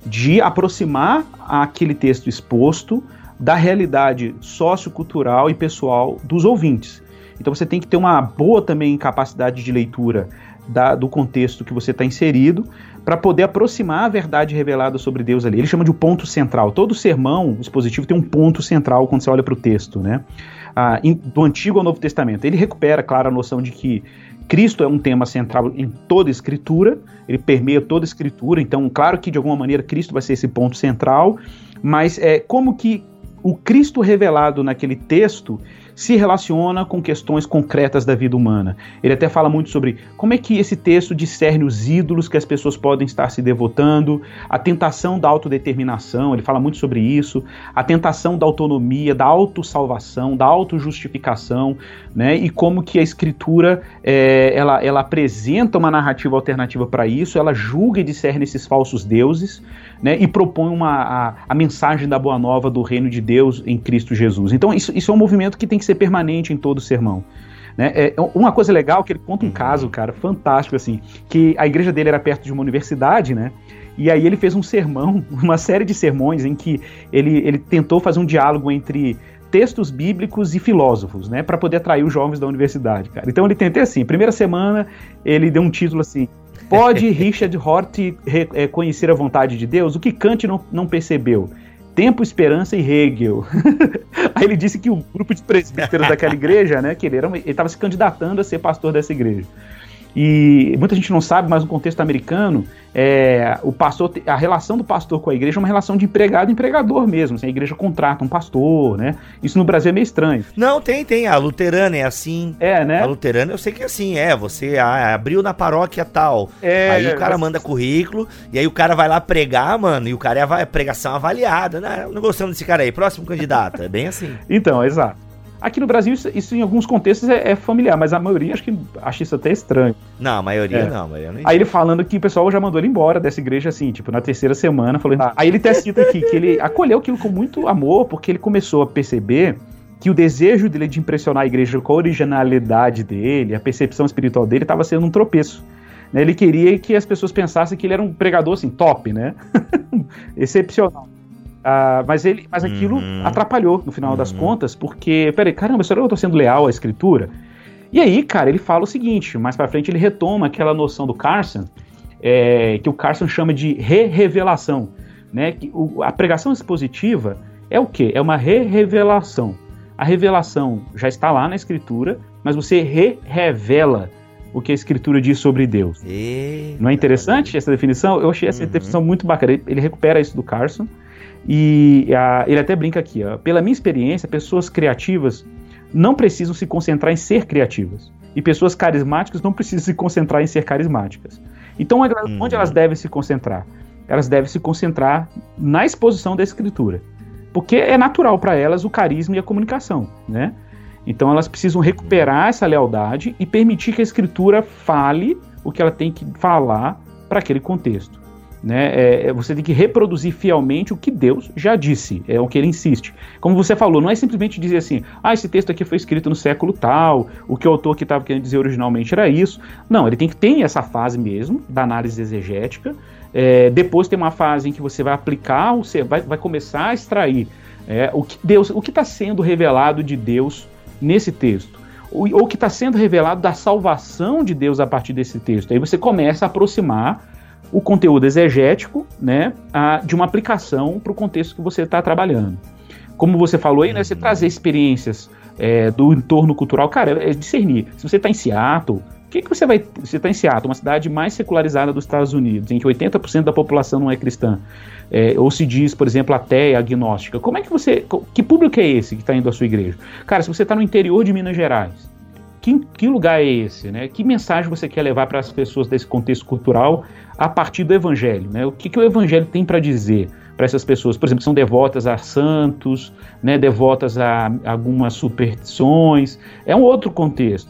de aproximar aquele texto exposto da realidade sociocultural e pessoal dos ouvintes. Então você tem que ter uma boa também capacidade de leitura da, do contexto que você está inserido para poder aproximar a verdade revelada sobre Deus ali. Ele chama de ponto central. Todo sermão expositivo tem um ponto central quando você olha para o texto, né? Ah, in, do Antigo ao Novo Testamento. Ele recupera, claro, a noção de que Cristo é um tema central em toda a escritura, ele permeia toda a escritura, então, claro que de alguma maneira Cristo vai ser esse ponto central, mas é como que o Cristo revelado naquele texto se relaciona com questões concretas da vida humana. Ele até fala muito sobre como é que esse texto discerne os ídolos que as pessoas podem estar se devotando, a tentação da autodeterminação, ele fala muito sobre isso, a tentação da autonomia, da autossalvação, da autojustificação, né? E como que a escritura é, ela, ela apresenta uma narrativa alternativa para isso, ela julga e discerne esses falsos deuses, né? E propõe uma, a, a mensagem da boa nova do reino de Deus em Cristo Jesus. Então isso, isso é um movimento que tem que ser permanente em todo o sermão. Né? É, uma coisa legal que ele conta um caso, cara, fantástico, assim, que a igreja dele era perto de uma universidade, né? E aí ele fez um sermão, uma série de sermões em que ele, ele tentou fazer um diálogo entre textos bíblicos e filósofos, né, para poder atrair os jovens da universidade, cara. Então ele tentou assim, primeira semana ele deu um título assim, pode Richard Hort reconhecer a vontade de Deus? O que Kant não, não percebeu? Tempo, Esperança e Hegel. Aí ele disse que o grupo de presbíteros daquela igreja, né, que ele estava se candidatando a ser pastor dessa igreja. E muita gente não sabe, mas no contexto americano, é, o pastor, a relação do pastor com a igreja é uma relação de empregado e empregador mesmo. Assim, a igreja contrata um pastor, né? Isso no Brasil é meio estranho. Não, tem, tem. A luterana é assim. É, né? A luterana eu sei que é assim, é. Você abriu na paróquia tal. É, aí o cara manda currículo, e aí o cara vai lá pregar, mano, e o cara é pregação avaliada. Né? Não gostamos desse cara aí. Próximo candidato. É bem assim. então, exato. Aqui no Brasil, isso, isso em alguns contextos é, é, familiar, mas a maioria acho que acha isso até estranho. Não, a maioria é. não, a maioria não Aí ele falando que o pessoal já mandou ele embora dessa igreja, assim, tipo, na terceira semana, falou. Ah. Aí ele até cita aqui que ele acolheu aquilo com muito amor, porque ele começou a perceber que o desejo dele de impressionar a igreja com a originalidade dele, a percepção espiritual dele, estava sendo um tropeço. Né? Ele queria que as pessoas pensassem que ele era um pregador assim, top, né? Excepcional. Uh, mas ele, mas aquilo uhum. atrapalhou no final uhum. das contas, porque, peraí, caramba, será que eu tô sendo leal à escritura? E aí, cara, ele fala o seguinte, mais para frente ele retoma aquela noção do Carson, é, que o Carson chama de re-revelação, né? Que o, a pregação expositiva é o quê? É uma re-revelação. A revelação já está lá na escritura, mas você re-revela o que a escritura diz sobre Deus. Eita. Não é interessante essa definição? Eu achei essa uhum. definição muito bacana. Ele recupera isso do Carson. E a, ele até brinca aqui, ó, pela minha experiência, pessoas criativas não precisam se concentrar em ser criativas. E pessoas carismáticas não precisam se concentrar em ser carismáticas. Então, uhum. onde elas devem se concentrar? Elas devem se concentrar na exposição da escritura. Porque é natural para elas o carisma e a comunicação, né? Então elas precisam recuperar essa lealdade e permitir que a escritura fale o que ela tem que falar para aquele contexto. Né? É, é, você tem que reproduzir fielmente o que Deus já disse, é o que ele insiste. Como você falou, não é simplesmente dizer assim, ah, esse texto aqui foi escrito no século tal, o que o autor que estava querendo dizer originalmente era isso. Não, ele tem que ter essa fase mesmo da análise exegética. É, depois tem uma fase em que você vai aplicar, você vai, vai começar a extrair é, o que Deus, o que está sendo revelado de Deus nesse texto ou o que está sendo revelado da salvação de Deus a partir desse texto. Aí você começa a aproximar o conteúdo exegético né, a, de uma aplicação para o contexto que você está trabalhando. Como você falou aí, né, você trazer experiências é, do entorno cultural, cara, é discernir. Se você está em Seattle, o que, que você vai. Você está em Seattle, uma cidade mais secularizada dos Estados Unidos, em que 80% da população não é cristã, é, ou se diz, por exemplo, ateia, agnóstica. Como é que você. Que público é esse que está indo à sua igreja? Cara, se você está no interior de Minas Gerais, que, que, lugar é esse, né? Que mensagem você quer levar para as pessoas desse contexto cultural a partir do Evangelho, né? O que, que o Evangelho tem para dizer para essas pessoas, por exemplo, são devotas a santos, né? Devotas a, a algumas superstições, é um outro contexto.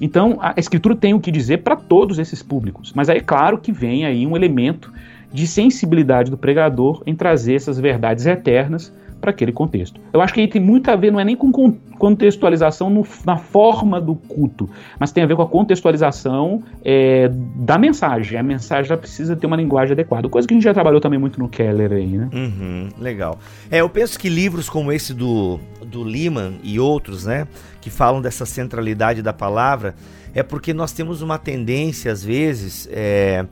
Então, a Escritura tem o que dizer para todos esses públicos, mas aí, claro que vem aí um elemento de sensibilidade do pregador em trazer essas verdades eternas para aquele contexto. Eu acho que aí tem muito a ver, não é nem com contextualização no, na forma do culto, mas tem a ver com a contextualização é, da mensagem. A mensagem já precisa ter uma linguagem adequada, coisa que a gente já trabalhou também muito no Keller aí, né? Uhum, legal. É, eu penso que livros como esse do, do Lehman e outros, né, que falam dessa centralidade da palavra, é porque nós temos uma tendência, às vezes, é,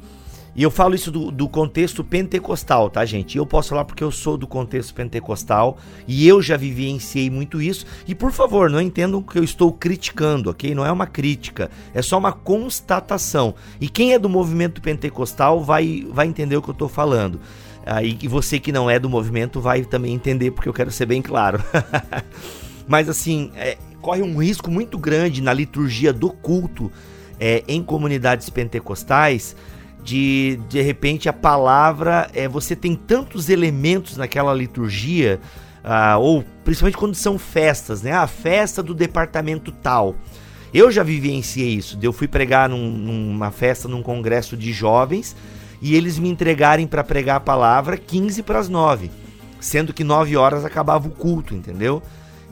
e eu falo isso do, do, contexto pentecostal, tá, gente? Eu posso falar porque eu sou do contexto pentecostal e eu já vivenciei muito isso. E por favor, não entendam que eu estou criticando, ok? Não é uma crítica, é só uma constatação. E quem é do movimento pentecostal vai, vai entender o que eu estou falando. Aí e você que não é do movimento vai também entender, porque eu quero ser bem claro. Mas assim, é, corre um risco muito grande na liturgia do culto é, em comunidades pentecostais de de repente a palavra é você tem tantos elementos naquela liturgia ah, ou principalmente quando são festas, né? A festa do departamento tal. Eu já vivenciei isso. Eu fui pregar num, numa festa, num congresso de jovens e eles me entregarem para pregar a palavra 15 para as 9, sendo que 9 horas acabava o culto, entendeu?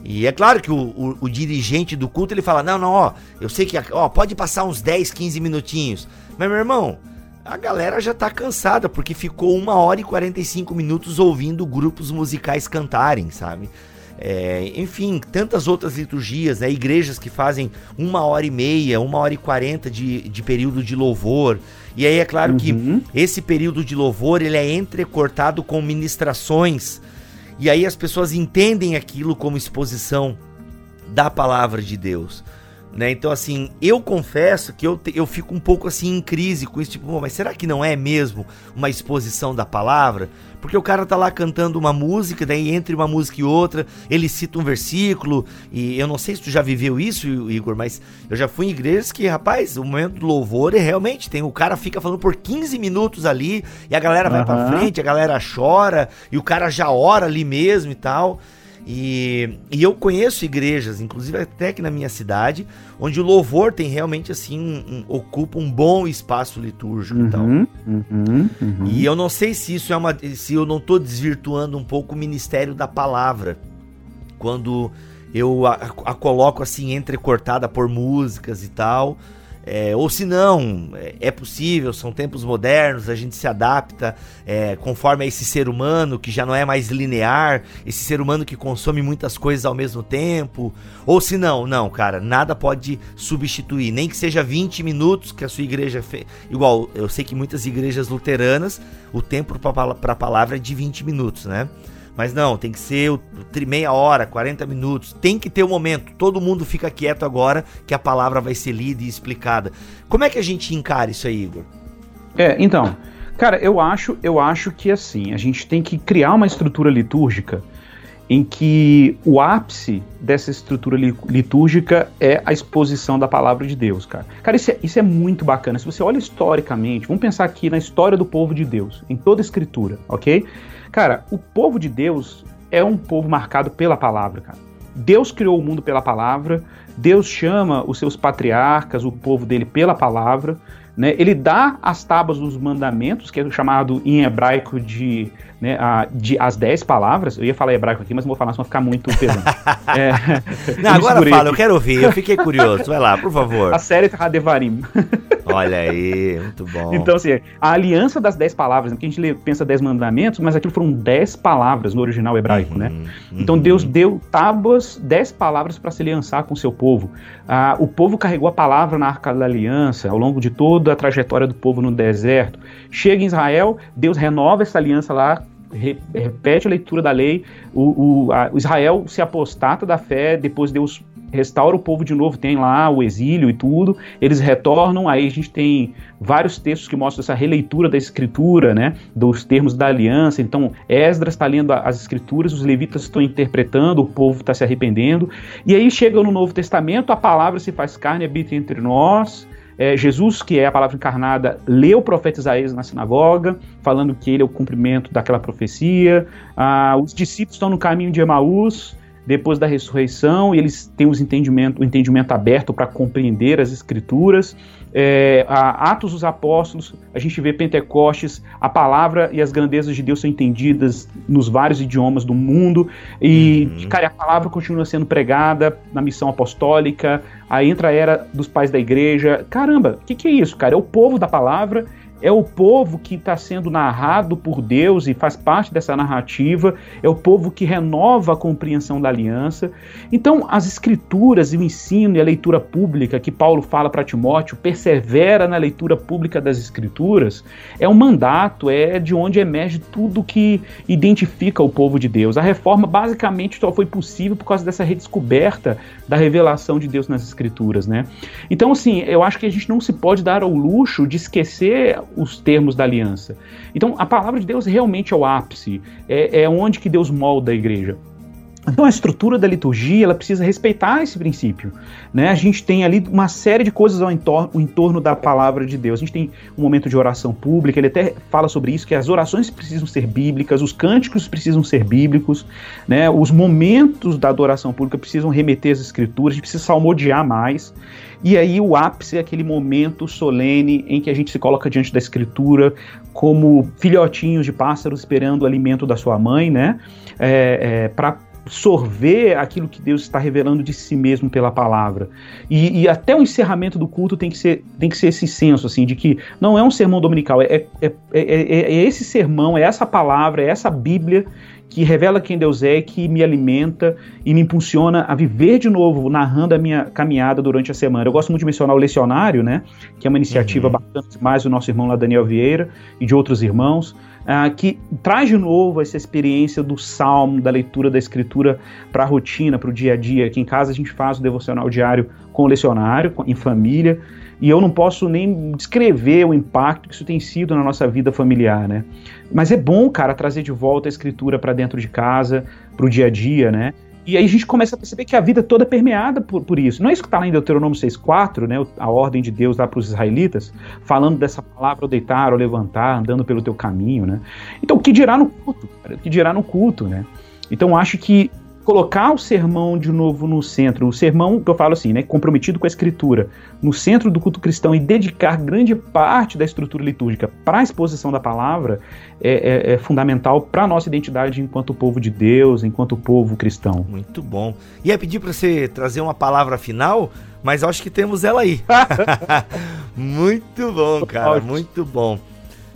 E é claro que o, o, o, dirigente do culto ele fala: Não, não, ó, eu sei que ó, pode passar uns 10, 15 minutinhos. Mas, meu irmão, a galera já tá cansada, porque ficou uma hora e 45 minutos ouvindo grupos musicais cantarem, sabe? É, enfim, tantas outras liturgias, né? igrejas que fazem uma hora e meia, uma hora e quarenta de, de período de louvor. E aí é claro uhum. que esse período de louvor ele é entrecortado com ministrações e aí as pessoas entendem aquilo como exposição da palavra de Deus. Né? Então, assim, eu confesso que eu, eu fico um pouco assim em crise com isso, tipo, mas será que não é mesmo uma exposição da palavra? Porque o cara tá lá cantando uma música, daí entre uma música e outra, ele cita um versículo, e eu não sei se tu já viveu isso, Igor, mas eu já fui em igrejas que, rapaz, o momento do louvor é realmente tem, o cara fica falando por 15 minutos ali, e a galera vai uhum. pra frente, a galera chora, e o cara já ora ali mesmo e tal. E, e eu conheço igrejas, inclusive até aqui na minha cidade, onde o louvor tem realmente assim um, um, ocupa um bom espaço litúrgico uhum, e tal. Uhum, uhum. E eu não sei se isso é uma se eu não estou desvirtuando um pouco o ministério da palavra quando eu a, a coloco assim entrecortada por músicas e tal. É, ou se não, é, é possível, são tempos modernos, a gente se adapta é, conforme a esse ser humano que já não é mais linear, esse ser humano que consome muitas coisas ao mesmo tempo. Ou se não, não, cara, nada pode substituir, nem que seja 20 minutos que a sua igreja fez. Igual, eu sei que muitas igrejas luteranas, o tempo para a palavra é de 20 minutos, né? Mas não, tem que ser o, meia hora, 40 minutos. Tem que ter o um momento. Todo mundo fica quieto agora que a palavra vai ser lida e explicada. Como é que a gente encara isso aí, Igor? É, então, cara, eu acho, eu acho que assim, a gente tem que criar uma estrutura litúrgica em que o ápice dessa estrutura litúrgica é a exposição da palavra de Deus, cara. Cara, isso é, isso é muito bacana. Se você olha historicamente, vamos pensar aqui na história do povo de Deus, em toda a escritura, ok? Cara, o povo de Deus é um povo marcado pela palavra, cara. Deus criou o mundo pela palavra, Deus chama os seus patriarcas, o povo dele, pela palavra. Né? Ele dá as tábuas dos mandamentos, que é chamado em hebraico de, né, a, de as dez palavras. Eu ia falar hebraico aqui, mas não vou falar, senão vai ficar muito pesado. é, não, agora fala, eu quero ouvir, eu fiquei curioso. Vai lá, por favor. A série Hadevarim. Olha aí, muito bom. Então, assim, a aliança das dez palavras, né, porque a gente pensa dez mandamentos, mas aquilo foram dez palavras no original hebraico, né? uhum, né? Então Deus deu tábuas, dez palavras para se aliançar com o seu povo. Ah, o povo carregou a palavra na arca da aliança ao longo de toda a trajetória do povo no deserto. Chega em Israel, Deus renova essa aliança lá, repete a leitura da lei, o, o, a, Israel se apostata da fé, depois Deus restaura o povo de novo, tem lá o exílio e tudo, eles retornam, aí a gente tem vários textos que mostram essa releitura da escritura, né, dos termos da aliança, então Esdras está lendo as escrituras, os levitas estão interpretando, o povo está se arrependendo, e aí chega no Novo Testamento, a palavra se faz carne, habita entre nós, é, Jesus, que é a palavra encarnada, leu o profeta Isaías na sinagoga, falando que ele é o cumprimento daquela profecia. Ah, os discípulos estão no caminho de Emaús, depois da ressurreição, e eles têm os entendimento, o entendimento aberto para compreender as escrituras. É, Atos dos Apóstolos, a gente vê Pentecostes, a palavra e as grandezas de Deus são entendidas nos vários idiomas do mundo, e, uhum. cara, a palavra continua sendo pregada na missão apostólica, aí entra a era dos pais da igreja. Caramba, o que, que é isso, cara? É o povo da palavra é o povo que está sendo narrado por Deus e faz parte dessa narrativa, é o povo que renova a compreensão da aliança. Então, as escrituras e o ensino e a leitura pública que Paulo fala para Timóteo, persevera na leitura pública das escrituras, é um mandato, é de onde emerge tudo que identifica o povo de Deus. A reforma basicamente só foi possível por causa dessa redescoberta da revelação de Deus nas escrituras, né? Então, assim, eu acho que a gente não se pode dar ao luxo de esquecer os termos da aliança. Então, a palavra de Deus realmente é o ápice, é, é onde que Deus molda a igreja. Então a estrutura da liturgia ela precisa respeitar esse princípio. Né? A gente tem ali uma série de coisas ao entorno, da palavra de Deus. A gente tem um momento de oração pública, ele até fala sobre isso, que as orações precisam ser bíblicas, os cânticos precisam ser bíblicos, né? os momentos da adoração pública precisam remeter às escrituras, a gente precisa salmodiar mais. E aí o ápice é aquele momento solene em que a gente se coloca diante da escritura como filhotinhos de pássaros esperando o alimento da sua mãe, né? É, é, para absorver aquilo que Deus está revelando de si mesmo pela palavra. E, e, até o encerramento do culto tem que ser, tem que ser esse senso, assim, de que não é um sermão dominical, é, é, é, é, é esse sermão, é essa palavra, é essa Bíblia que revela quem Deus é, que me alimenta e me impulsiona a viver de novo, narrando a minha caminhada durante a semana. Eu gosto muito de mencionar o Lecionário, né, que é uma iniciativa uhum. bacana demais do nosso irmão lá, Daniel Vieira, e de outros irmãos, uh, que traz de novo essa experiência do salmo, da leitura da escritura para a rotina, para o dia a dia. Aqui em casa a gente faz o devocional diário com o lecionário, em família, e eu não posso nem descrever o impacto que isso tem sido na nossa vida familiar, né? Mas é bom, cara, trazer de volta a escritura para dentro de casa, para o dia a dia, né? E aí a gente começa a perceber que a vida toda é permeada por, por isso. Não é isso que está lá em Deuteronômio 6,4, né, a ordem de Deus lá para os israelitas, falando dessa palavra, ao deitar, ou levantar, andando pelo teu caminho, né? Então, o que dirá no culto? O que dirá no culto, né? Então, acho que colocar o sermão de novo no centro, o sermão que eu falo assim, né, comprometido com a escritura, no centro do culto cristão e dedicar grande parte da estrutura litúrgica para a exposição da palavra é, é, é fundamental para a nossa identidade enquanto povo de Deus, enquanto povo cristão. Muito bom. Ia pedir para você trazer uma palavra final, mas acho que temos ela aí. muito bom, cara, muito bom.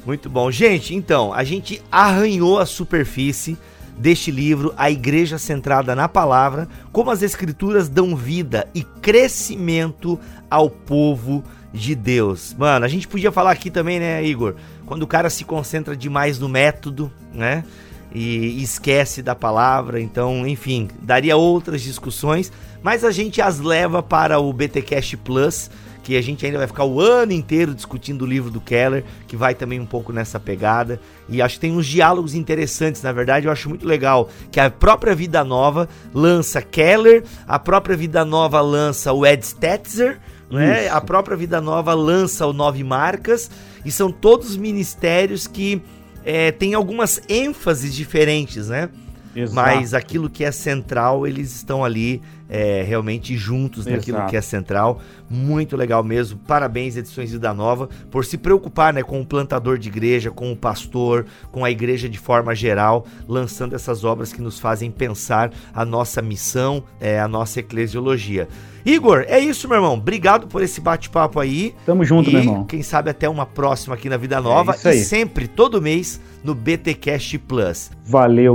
Muito bom. Gente, então, a gente arranhou a superfície deste livro, A Igreja Centrada na Palavra, como as Escrituras dão vida e crescimento ao povo de Deus. Mano, a gente podia falar aqui também, né, Igor? Quando o cara se concentra demais no método, né? E esquece da palavra, então, enfim, daria outras discussões, mas a gente as leva para o BTcast Plus que a gente ainda vai ficar o ano inteiro discutindo o livro do Keller, que vai também um pouco nessa pegada. E acho que tem uns diálogos interessantes, na verdade, eu acho muito legal que a própria Vida Nova lança Keller, a própria Vida Nova lança o Ed Stetzer, né? A própria Vida Nova lança o Nove Marcas, e são todos ministérios que é, têm algumas ênfases diferentes, né? Exato. Mas aquilo que é central, eles estão ali é, realmente juntos Exato. naquilo que é central. Muito legal mesmo. Parabéns, Edições Vida Nova, por se preocupar né, com o plantador de igreja, com o pastor, com a igreja de forma geral, lançando essas obras que nos fazem pensar a nossa missão, é, a nossa eclesiologia. Igor, é isso, meu irmão. Obrigado por esse bate-papo aí. Tamo junto, e, meu irmão. Quem sabe até uma próxima aqui na Vida Nova. É e sempre, todo mês, no BTCast Plus. Valeu.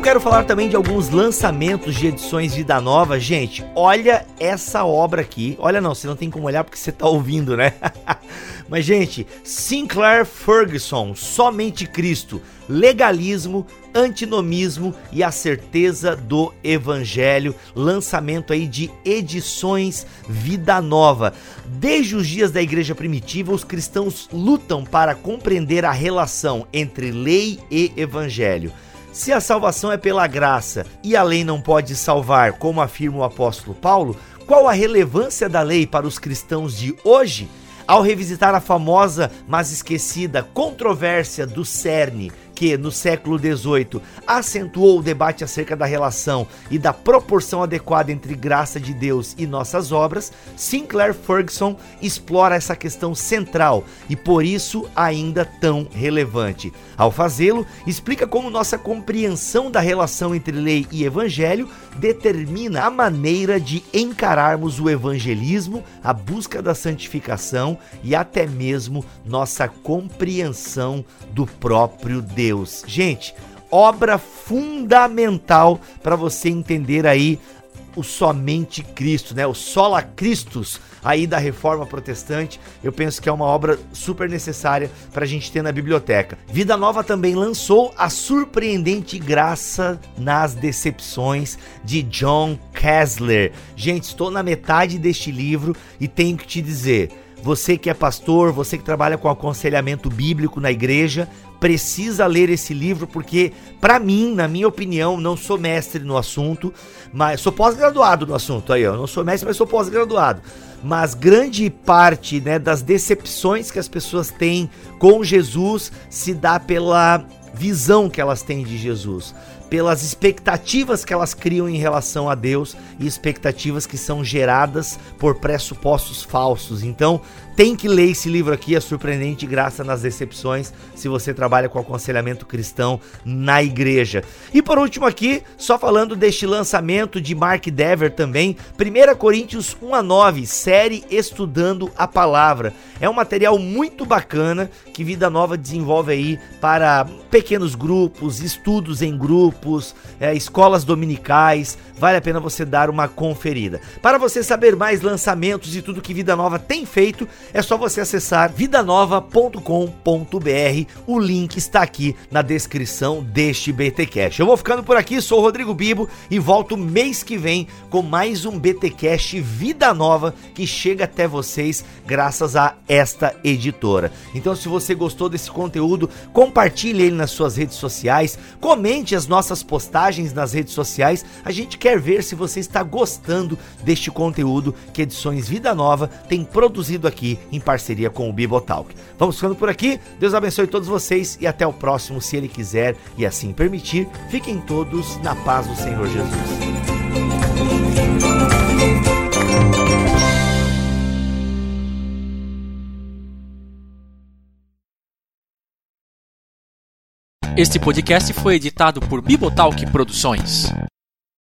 Eu quero falar também de alguns lançamentos de edições Vida Nova. Gente, olha essa obra aqui. Olha não, você não tem como olhar porque você tá ouvindo, né? Mas, gente, Sinclair Ferguson, Somente Cristo, Legalismo, Antinomismo e a Certeza do Evangelho. Lançamento aí de edições Vida Nova. Desde os dias da igreja primitiva, os cristãos lutam para compreender a relação entre lei e evangelho. Se a salvação é pela graça e a lei não pode salvar, como afirma o apóstolo Paulo, qual a relevância da lei para os cristãos de hoje? Ao revisitar a famosa, mas esquecida controvérsia do cerne que, no século XVIII, acentuou o debate acerca da relação e da proporção adequada entre graça de Deus e nossas obras, Sinclair Ferguson explora essa questão central e por isso ainda tão relevante. Ao fazê-lo, explica como nossa compreensão da relação entre lei e evangelho determina a maneira de encararmos o evangelismo, a busca da santificação e até mesmo nossa compreensão do próprio Deus. Gente, obra fundamental para você entender aí o somente Cristo, né? O sola Christus aí da Reforma Protestante. Eu penso que é uma obra super necessária para a gente ter na biblioteca. Vida Nova também lançou A Surpreendente Graça nas Decepções de John Kessler. Gente, estou na metade deste livro e tenho que te dizer, você que é pastor, você que trabalha com aconselhamento bíblico na igreja, precisa ler esse livro porque, para mim, na minha opinião, não sou mestre no assunto, mas sou pós-graduado no assunto aí, eu não sou mestre, mas sou pós-graduado. Mas grande parte, né, das decepções que as pessoas têm com Jesus se dá pela visão que elas têm de Jesus pelas expectativas que elas criam em relação a Deus e expectativas que são geradas por pressupostos falsos. Então, tem que ler esse livro aqui, é surpreendente graça nas decepções, se você trabalha com aconselhamento cristão na igreja. E por último aqui, só falando deste lançamento de Mark Dever também, 1 Coríntios 1 a 9, série Estudando a Palavra. É um material muito bacana que Vida Nova desenvolve aí para pequenos grupos, estudos em grupos, é, escolas dominicais. Vale a pena você dar uma conferida. Para você saber mais lançamentos e tudo que Vida Nova tem feito, é só você acessar vidanova.com.br. O link está aqui na descrição deste BTcast. Eu vou ficando por aqui, sou o Rodrigo Bibo e volto mês que vem com mais um BTcast Vida Nova que chega até vocês graças a esta editora. Então, se você gostou desse conteúdo, compartilhe ele nas suas redes sociais, comente as nossas postagens nas redes sociais. A gente quer ver se você está gostando deste conteúdo que Edições Vida Nova tem produzido em parceria com o Bibotalk. Vamos ficando por aqui. Deus abençoe todos vocês e até o próximo, se Ele quiser e assim permitir. Fiquem todos na paz do Senhor Jesus. Este podcast foi editado por Bibotalk Produções.